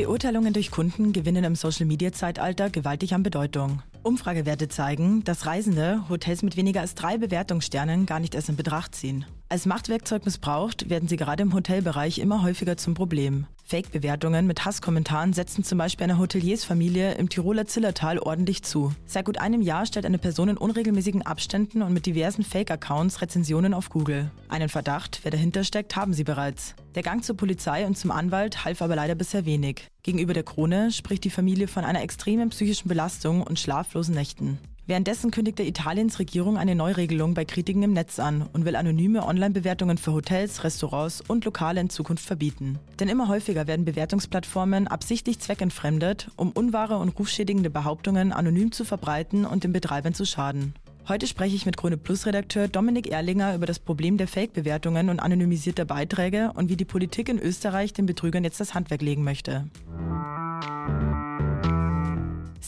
Beurteilungen durch Kunden gewinnen im Social-Media-Zeitalter gewaltig an Bedeutung. Umfragewerte zeigen, dass Reisende Hotels mit weniger als drei Bewertungssternen gar nicht erst in Betracht ziehen. Als Machtwerkzeug missbraucht, werden sie gerade im Hotelbereich immer häufiger zum Problem. Fake-Bewertungen mit Hasskommentaren setzen zum Beispiel einer Hoteliersfamilie im Tiroler Zillertal ordentlich zu. Seit gut einem Jahr stellt eine Person in unregelmäßigen Abständen und mit diversen Fake-Accounts Rezensionen auf Google. Einen Verdacht, wer dahinter steckt, haben sie bereits. Der Gang zur Polizei und zum Anwalt half aber leider bisher wenig. Gegenüber der Krone spricht die Familie von einer extremen psychischen Belastung und schlaflosen Nächten. Währenddessen kündigte Italiens Regierung eine Neuregelung bei Kritiken im Netz an und will anonyme Online-Bewertungen für Hotels, Restaurants und Lokale in Zukunft verbieten. Denn immer häufiger werden Bewertungsplattformen absichtlich zweckentfremdet, um unwahre und rufschädigende Behauptungen anonym zu verbreiten und den Betreibern zu schaden. Heute spreche ich mit Krone Plus Redakteur Dominik Erlinger über das Problem der Fake-Bewertungen und anonymisierter Beiträge und wie die Politik in Österreich den Betrügern jetzt das Handwerk legen möchte.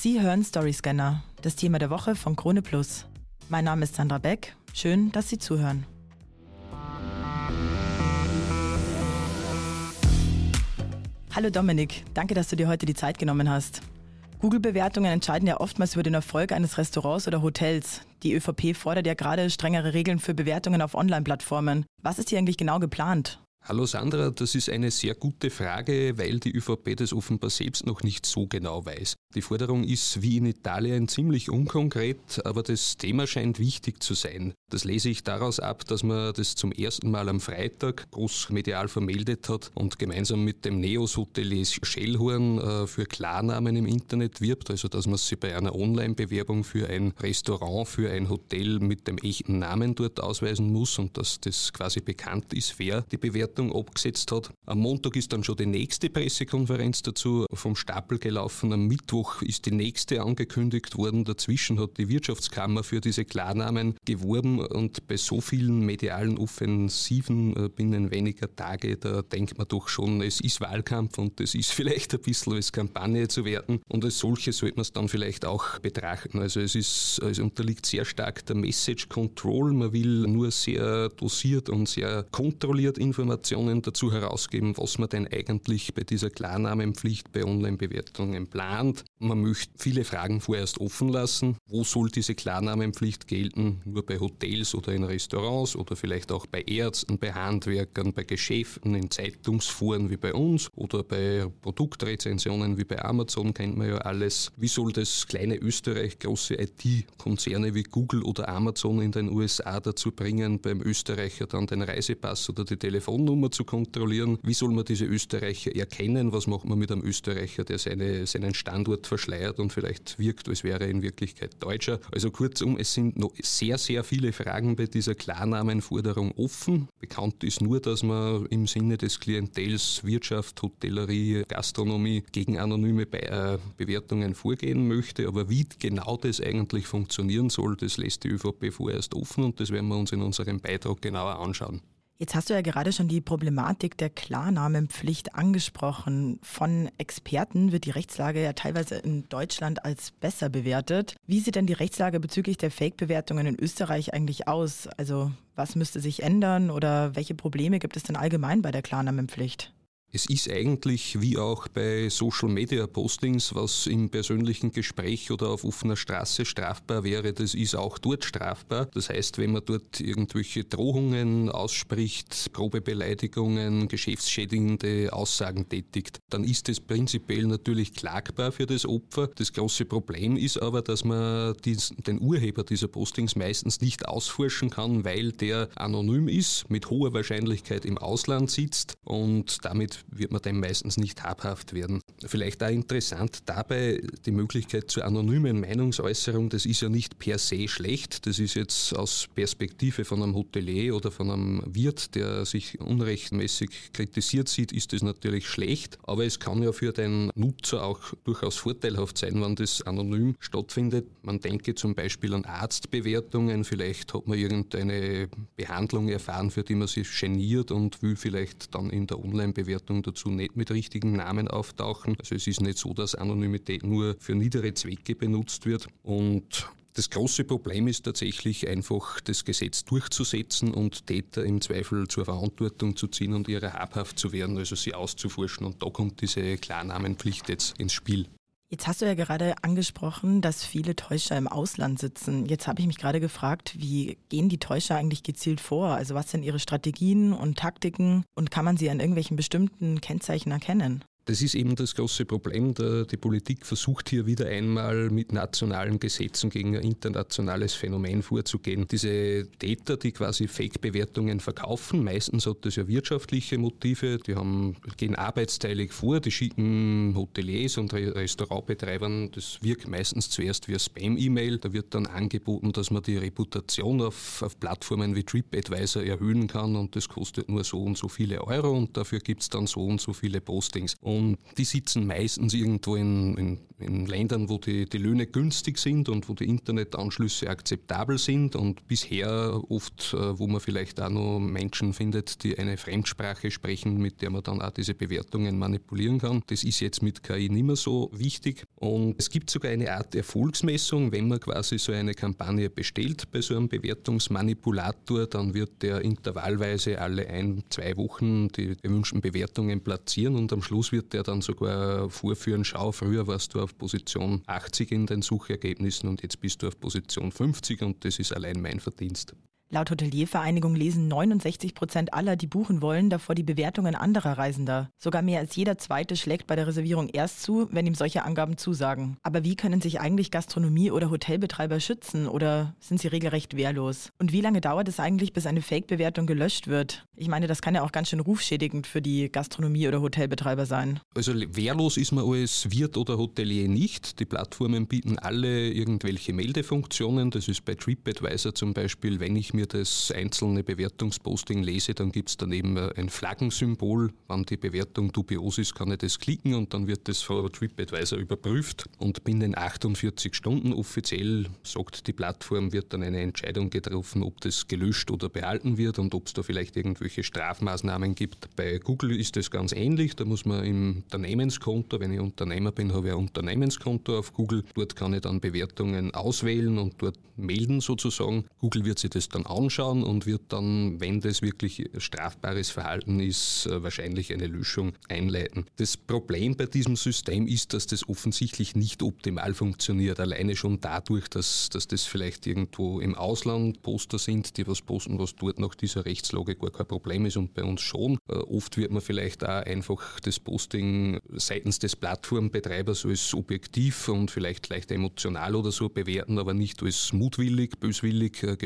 Sie hören Storyscanner, das Thema der Woche von Krone Plus. Mein Name ist Sandra Beck. Schön, dass Sie zuhören. Hallo Dominik, danke, dass du dir heute die Zeit genommen hast. Google-Bewertungen entscheiden ja oftmals über den Erfolg eines Restaurants oder Hotels. Die ÖVP fordert ja gerade strengere Regeln für Bewertungen auf Online-Plattformen. Was ist hier eigentlich genau geplant? Hallo Sandra, das ist eine sehr gute Frage, weil die ÖVP das offenbar selbst noch nicht so genau weiß. Die Forderung ist wie in Italien ziemlich unkonkret, aber das Thema scheint wichtig zu sein. Das lese ich daraus ab, dass man das zum ersten Mal am Freitag groß medial vermeldet hat und gemeinsam mit dem Neos-Hotelier Schellhorn äh, für Klarnamen im Internet wirbt, also dass man sich bei einer Online-Bewerbung für ein Restaurant, für ein Hotel mit dem echten Namen dort ausweisen muss und dass das quasi bekannt ist, wer die Bewertung abgesetzt hat. Am Montag ist dann schon die nächste Pressekonferenz dazu vom Stapel gelaufen. Am Mittwoch ist die nächste angekündigt worden. Dazwischen hat die Wirtschaftskammer für diese Klarnamen geworben und bei so vielen medialen Offensiven äh, binnen weniger Tage, da denkt man doch schon, es ist Wahlkampf und es ist vielleicht ein bisschen als Kampagne zu werten und als solche sollte man es dann vielleicht auch betrachten. Also es ist, es unterliegt sehr stark der Message Control. Man will nur sehr dosiert und sehr kontrolliert Informationen dazu herausgeben, was man denn eigentlich bei dieser Klarnamenpflicht bei Online-Bewertungen plant. Man möchte viele Fragen vorerst offen lassen. Wo soll diese Klarnamenpflicht gelten? Nur bei Hotels Hotels oder in Restaurants oder vielleicht auch bei Ärzten, bei Handwerkern, bei Geschäften, in Zeitungsforen wie bei uns oder bei Produktrezensionen wie bei Amazon kennt man ja alles. Wie soll das kleine Österreich große IT-Konzerne wie Google oder Amazon in den USA dazu bringen, beim Österreicher dann den Reisepass oder die Telefonnummer zu kontrollieren? Wie soll man diese Österreicher erkennen? Was macht man mit einem Österreicher, der seine, seinen Standort verschleiert und vielleicht wirkt, als wäre er in Wirklichkeit Deutscher? Also kurzum, es sind noch sehr, sehr viele Fragen bei dieser Klarnamenforderung offen. Bekannt ist nur, dass man im Sinne des Klientels Wirtschaft, Hotellerie, Gastronomie gegen anonyme Be äh, Bewertungen vorgehen möchte. Aber wie genau das eigentlich funktionieren soll, das lässt die ÖVP vorerst offen und das werden wir uns in unserem Beitrag genauer anschauen. Jetzt hast du ja gerade schon die Problematik der Klarnamenpflicht angesprochen. Von Experten wird die Rechtslage ja teilweise in Deutschland als besser bewertet. Wie sieht denn die Rechtslage bezüglich der Fake-Bewertungen in Österreich eigentlich aus? Also was müsste sich ändern oder welche Probleme gibt es denn allgemein bei der Klarnamenpflicht? Es ist eigentlich wie auch bei Social Media Postings, was im persönlichen Gespräch oder auf offener Straße strafbar wäre, das ist auch dort strafbar. Das heißt, wenn man dort irgendwelche Drohungen ausspricht, Probebeleidigungen, geschäftsschädigende Aussagen tätigt, dann ist es prinzipiell natürlich klagbar für das Opfer. Das große Problem ist aber, dass man den Urheber dieser Postings meistens nicht ausforschen kann, weil der anonym ist, mit hoher Wahrscheinlichkeit im Ausland sitzt und damit wird man dem meistens nicht habhaft werden. Vielleicht auch interessant dabei die Möglichkeit zur anonymen Meinungsäußerung, das ist ja nicht per se schlecht, das ist jetzt aus Perspektive von einem Hotelier oder von einem Wirt, der sich unrechtmäßig kritisiert sieht, ist das natürlich schlecht, aber es kann ja für den Nutzer auch durchaus vorteilhaft sein, wenn das anonym stattfindet. Man denke zum Beispiel an Arztbewertungen, vielleicht hat man irgendeine Behandlung erfahren, für die man sich geniert und will vielleicht dann in der Online-Bewertung Bewertung dazu nicht mit richtigen Namen auftauchen. Also es ist nicht so, dass Anonymität nur für niedere Zwecke benutzt wird. Und Das große Problem ist tatsächlich einfach, das Gesetz durchzusetzen und Täter im Zweifel zur Verantwortung zu ziehen und ihrer habhaft zu werden, also sie auszuforschen. Und da kommt diese Klarnamenpflicht jetzt ins Spiel. Jetzt hast du ja gerade angesprochen, dass viele Täuscher im Ausland sitzen. Jetzt habe ich mich gerade gefragt, wie gehen die Täuscher eigentlich gezielt vor? Also was sind ihre Strategien und Taktiken und kann man sie an irgendwelchen bestimmten Kennzeichen erkennen? Das ist eben das große Problem. Die Politik versucht hier wieder einmal mit nationalen Gesetzen gegen ein internationales Phänomen vorzugehen. Diese Täter, die quasi Fake-Bewertungen verkaufen, meistens hat das ja wirtschaftliche Motive, die haben, gehen arbeitsteilig vor, die schicken Hoteliers und Restaurantbetreibern, das wirkt meistens zuerst wie Spam-E-Mail. Da wird dann angeboten, dass man die Reputation auf, auf Plattformen wie TripAdvisor erhöhen kann und das kostet nur so und so viele Euro und dafür gibt es dann so und so viele Postings. Die sitzen meistens irgendwo in, in, in Ländern, wo die, die, Löhne günstig sind und wo die Internetanschlüsse akzeptabel sind. Und bisher oft, äh, wo man vielleicht auch noch Menschen findet, die eine Fremdsprache sprechen, mit der man dann auch diese Bewertungen manipulieren kann. Das ist jetzt mit KI nicht mehr so wichtig. Und es gibt sogar eine Art Erfolgsmessung, wenn man quasi so eine Kampagne bestellt bei so einem Bewertungsmanipulator, dann wird der intervallweise alle ein, zwei Wochen die gewünschten Bewertungen platzieren und am Schluss wird wird der dann sogar vorführen, schau, früher warst du auf Position 80 in den Suchergebnissen und jetzt bist du auf Position 50 und das ist allein mein Verdienst. Laut Hoteliervereinigung lesen 69 Prozent aller, die buchen wollen, davor die Bewertungen anderer Reisender. Sogar mehr als jeder Zweite schlägt bei der Reservierung erst zu, wenn ihm solche Angaben zusagen. Aber wie können sich eigentlich Gastronomie- oder Hotelbetreiber schützen oder sind sie regelrecht wehrlos? Und wie lange dauert es eigentlich, bis eine Fake-Bewertung gelöscht wird? Ich meine, das kann ja auch ganz schön rufschädigend für die Gastronomie- oder Hotelbetreiber sein. Also wehrlos ist man als Wirt oder Hotelier nicht. Die Plattformen bieten alle irgendwelche Meldefunktionen. Das ist bei TripAdvisor zum Beispiel, wenn ich mir mir das einzelne Bewertungsposting lese, dann gibt es daneben ein Flaggensymbol. Wenn die Bewertung dubios ist, kann ich das klicken und dann wird das von TripAdvisor überprüft. Und binnen 48 Stunden offiziell, sagt die Plattform, wird dann eine Entscheidung getroffen, ob das gelöscht oder behalten wird und ob es da vielleicht irgendwelche Strafmaßnahmen gibt. Bei Google ist das ganz ähnlich. Da muss man im Unternehmenskonto, wenn ich Unternehmer bin, habe ich ein Unternehmenskonto auf Google. Dort kann ich dann Bewertungen auswählen und dort melden sozusagen. Google wird sich das dann anschauen und wird dann, wenn das wirklich strafbares Verhalten ist, äh, wahrscheinlich eine Löschung einleiten. Das Problem bei diesem System ist, dass das offensichtlich nicht optimal funktioniert. Alleine schon dadurch, dass, dass das vielleicht irgendwo im Ausland Poster sind, die was posten, was dort nach dieser Rechtslage gar kein Problem ist und bei uns schon. Äh, oft wird man vielleicht auch einfach das Posting seitens des Plattformbetreibers als objektiv und vielleicht leicht emotional oder so bewerten, aber nicht als mutwillig, böswillig, äh,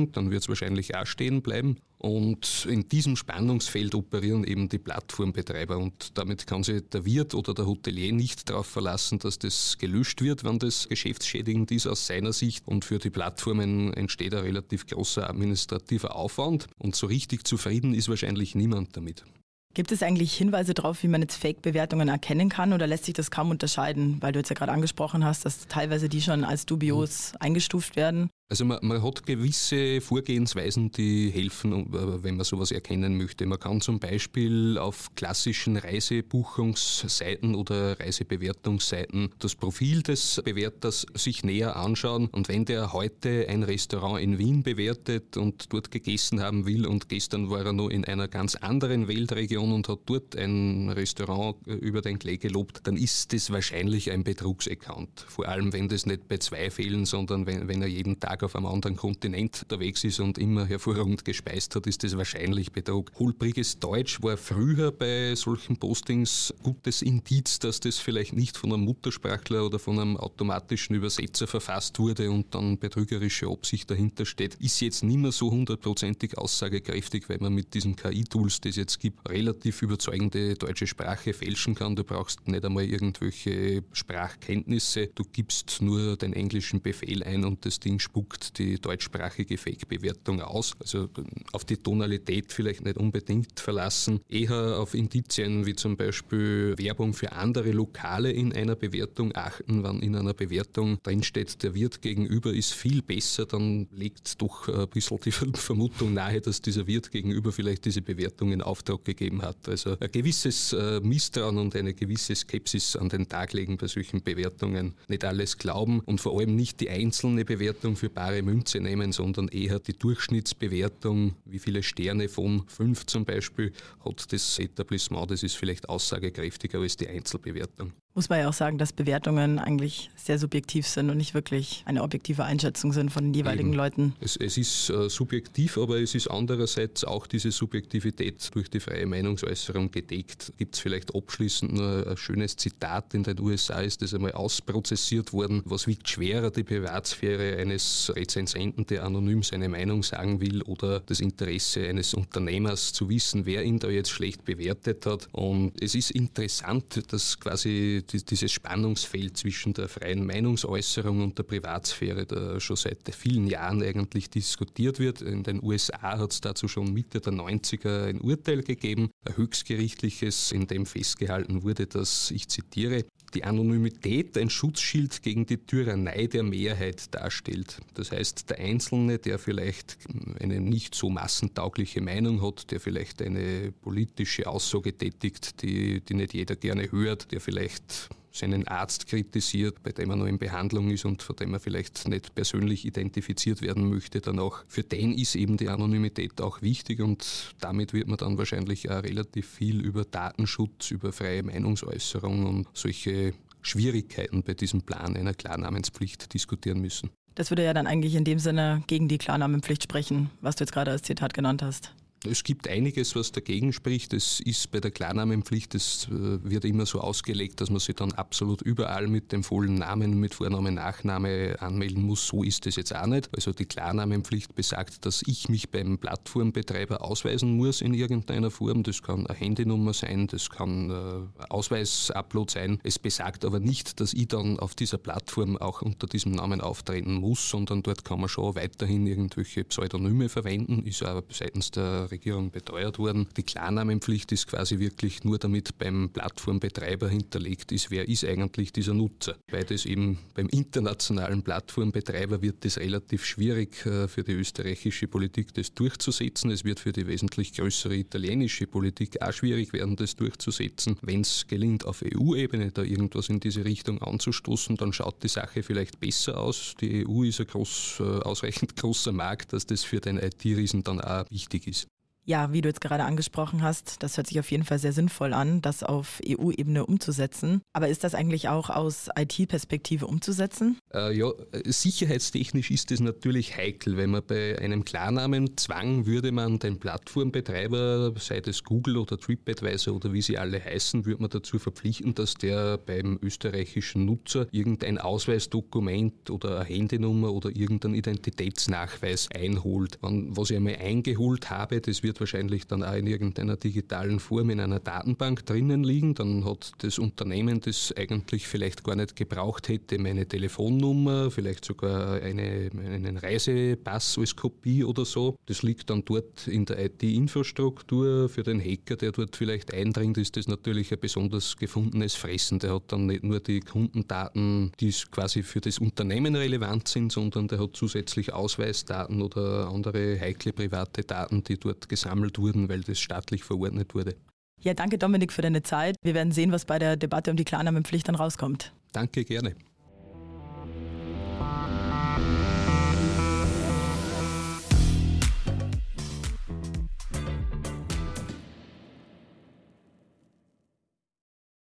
geschäftsschädigend dann wird es wahrscheinlich auch stehen bleiben. Und in diesem Spannungsfeld operieren eben die Plattformbetreiber und damit kann sich der Wirt oder der Hotelier nicht darauf verlassen, dass das gelöscht wird, wenn das geschäftsschädigend ist aus seiner Sicht. Und für die Plattformen entsteht ein relativ großer administrativer Aufwand und so richtig zufrieden ist wahrscheinlich niemand damit. Gibt es eigentlich Hinweise darauf, wie man jetzt Fake-Bewertungen erkennen kann oder lässt sich das kaum unterscheiden? Weil du jetzt ja gerade angesprochen hast, dass teilweise die schon als dubios eingestuft werden. Also man, man, hat gewisse Vorgehensweisen, die helfen, äh, wenn man sowas erkennen möchte. Man kann zum Beispiel auf klassischen Reisebuchungsseiten oder Reisebewertungsseiten das Profil des Bewerters sich näher anschauen. Und wenn der heute ein Restaurant in Wien bewertet und dort gegessen haben will und gestern war er noch in einer ganz anderen Weltregion und hat dort ein Restaurant äh, über den Klee gelobt, dann ist das wahrscheinlich ein Betrugsaccount. Vor allem, wenn das nicht bei zwei fehlen, sondern wenn, wenn er jeden Tag Tag auf einem anderen Kontinent unterwegs ist und immer hervorragend gespeist hat, ist das wahrscheinlich Betrug. Holpriges Deutsch war früher bei solchen Postings gutes Indiz, dass das vielleicht nicht von einem Muttersprachler oder von einem automatischen Übersetzer verfasst wurde und dann betrügerische Absicht dahinter steht. Ist jetzt nicht mehr so hundertprozentig aussagekräftig, weil man mit diesen KI-Tools, die es jetzt gibt, relativ überzeugende deutsche Sprache fälschen kann. Du brauchst nicht einmal irgendwelche Sprachkenntnisse. Du gibst nur den englischen Befehl ein und das Ding spuckt spuckt die deutschsprachige Fake-Bewertung aus. Also auf die Tonalität vielleicht nicht unbedingt verlassen, eher auf Indizien wie zum Beispiel Werbung für andere Lokale in einer Bewertung achten. Wenn in einer Bewertung drinsteht, der Wirt gegenüber ist viel besser, dann liegt doch ein bisschen die Vermutung nahe, dass dieser Wirt gegenüber vielleicht diese Bewertung in Auftrag gegeben hat. Also ein gewisses äh, Misstrauen und eine gewisse Skepsis an den Tag legen bei solchen Bewertungen. Nicht alles glauben und vor allem nicht die einzelne Bewertung für bare Münze nehmen, sondern eher die Durchschnittsbewertung, wie viele Sterne von fünf zum Beispiel hat das Etablissement, das ist vielleicht aussagekräftiger als die Einzelbewertung. Muss man ja auch sagen, dass Bewertungen eigentlich sehr subjektiv sind und nicht wirklich eine objektive Einschätzung sind von den jeweiligen Eben. Leuten. Es, es ist äh, subjektiv, aber es ist andererseits auch diese Subjektivität durch die freie Meinungsäußerung gedeckt. Gibt es vielleicht abschließend nur ein schönes Zitat in den USA, ist das einmal ausprozessiert worden. Was wiegt schwerer, die Privatsphäre eines Rezensenten, der anonym seine Meinung sagen will, oder das Interesse eines Unternehmers zu wissen, wer ihn da jetzt schlecht bewertet hat. Und es ist interessant, dass quasi dieses Spannungsfeld zwischen der freien Meinungsäußerung und der Privatsphäre da schon seit vielen Jahren eigentlich diskutiert wird. In den USA hat es dazu schon Mitte der 90er ein Urteil gegeben, ein höchstgerichtliches, in dem festgehalten wurde, dass, ich zitiere, die Anonymität ein Schutzschild gegen die Tyrannei der Mehrheit darstellt. Das heißt, der Einzelne, der vielleicht eine nicht so massentaugliche Meinung hat, der vielleicht eine politische Aussage tätigt, die, die nicht jeder gerne hört, der vielleicht seinen Arzt kritisiert, bei dem er noch in Behandlung ist und von dem er vielleicht nicht persönlich identifiziert werden möchte, dann auch für den ist eben die Anonymität auch wichtig und damit wird man dann wahrscheinlich auch relativ viel über Datenschutz, über freie Meinungsäußerung und solche Schwierigkeiten bei diesem Plan einer Klarnamenspflicht diskutieren müssen. Das würde ja dann eigentlich in dem Sinne gegen die Klarnamenpflicht sprechen, was du jetzt gerade als Zitat genannt hast. Es gibt einiges, was dagegen spricht. Es ist bei der Klarnamenpflicht, es äh, wird immer so ausgelegt, dass man sich dann absolut überall mit dem vollen Namen, mit Vorname, Nachname anmelden muss. So ist es jetzt auch nicht. Also die Klarnamenpflicht besagt, dass ich mich beim Plattformbetreiber ausweisen muss in irgendeiner Form. Das kann eine Handynummer sein, das kann äh, Ausweisupload sein. Es besagt aber nicht, dass ich dann auf dieser Plattform auch unter diesem Namen auftreten muss, sondern dort kann man schon weiterhin irgendwelche Pseudonyme verwenden. Ist aber seitens der Regierung beteuert worden. Die Klarnamenpflicht ist quasi wirklich nur damit beim Plattformbetreiber hinterlegt ist, wer ist eigentlich dieser Nutzer. Weil das eben beim internationalen Plattformbetreiber wird es relativ schwierig äh, für die österreichische Politik, das durchzusetzen. Es wird für die wesentlich größere italienische Politik auch schwierig werden, das durchzusetzen. Wenn es gelingt, auf EU-Ebene da irgendwas in diese Richtung anzustoßen, dann schaut die Sache vielleicht besser aus. Die EU ist ein groß, äh, ausreichend großer Markt, dass das für den IT-Riesen dann auch wichtig ist. Ja, wie du jetzt gerade angesprochen hast, das hört sich auf jeden Fall sehr sinnvoll an, das auf EU-Ebene umzusetzen. Aber ist das eigentlich auch aus IT-Perspektive umzusetzen? Äh, ja, sicherheitstechnisch ist es natürlich heikel, wenn man bei einem Klarnamenzwang würde man den Plattformbetreiber, sei es Google oder TripAdvisor oder wie sie alle heißen, würde man dazu verpflichten, dass der beim österreichischen Nutzer irgendein Ausweisdokument oder eine Handynummer oder irgendeinen Identitätsnachweis einholt. Was ich einmal eingeholt habe, das wird wird wahrscheinlich dann auch in irgendeiner digitalen Form in einer Datenbank drinnen liegen. Dann hat das Unternehmen, das eigentlich vielleicht gar nicht gebraucht hätte, meine Telefonnummer, vielleicht sogar eine, einen Reisepass als Kopie oder so. Das liegt dann dort in der IT-Infrastruktur. Für den Hacker, der dort vielleicht eindringt, ist das natürlich ein besonders gefundenes Fressen. Der hat dann nicht nur die Kundendaten, die quasi für das Unternehmen relevant sind, sondern der hat zusätzlich Ausweisdaten oder andere heikle private Daten, die dort gesammelt gesammelt wurden, weil das staatlich verordnet wurde. Ja, danke Dominik für deine Zeit. Wir werden sehen, was bei der Debatte um die Klarnamenpflicht dann rauskommt. Danke, gerne.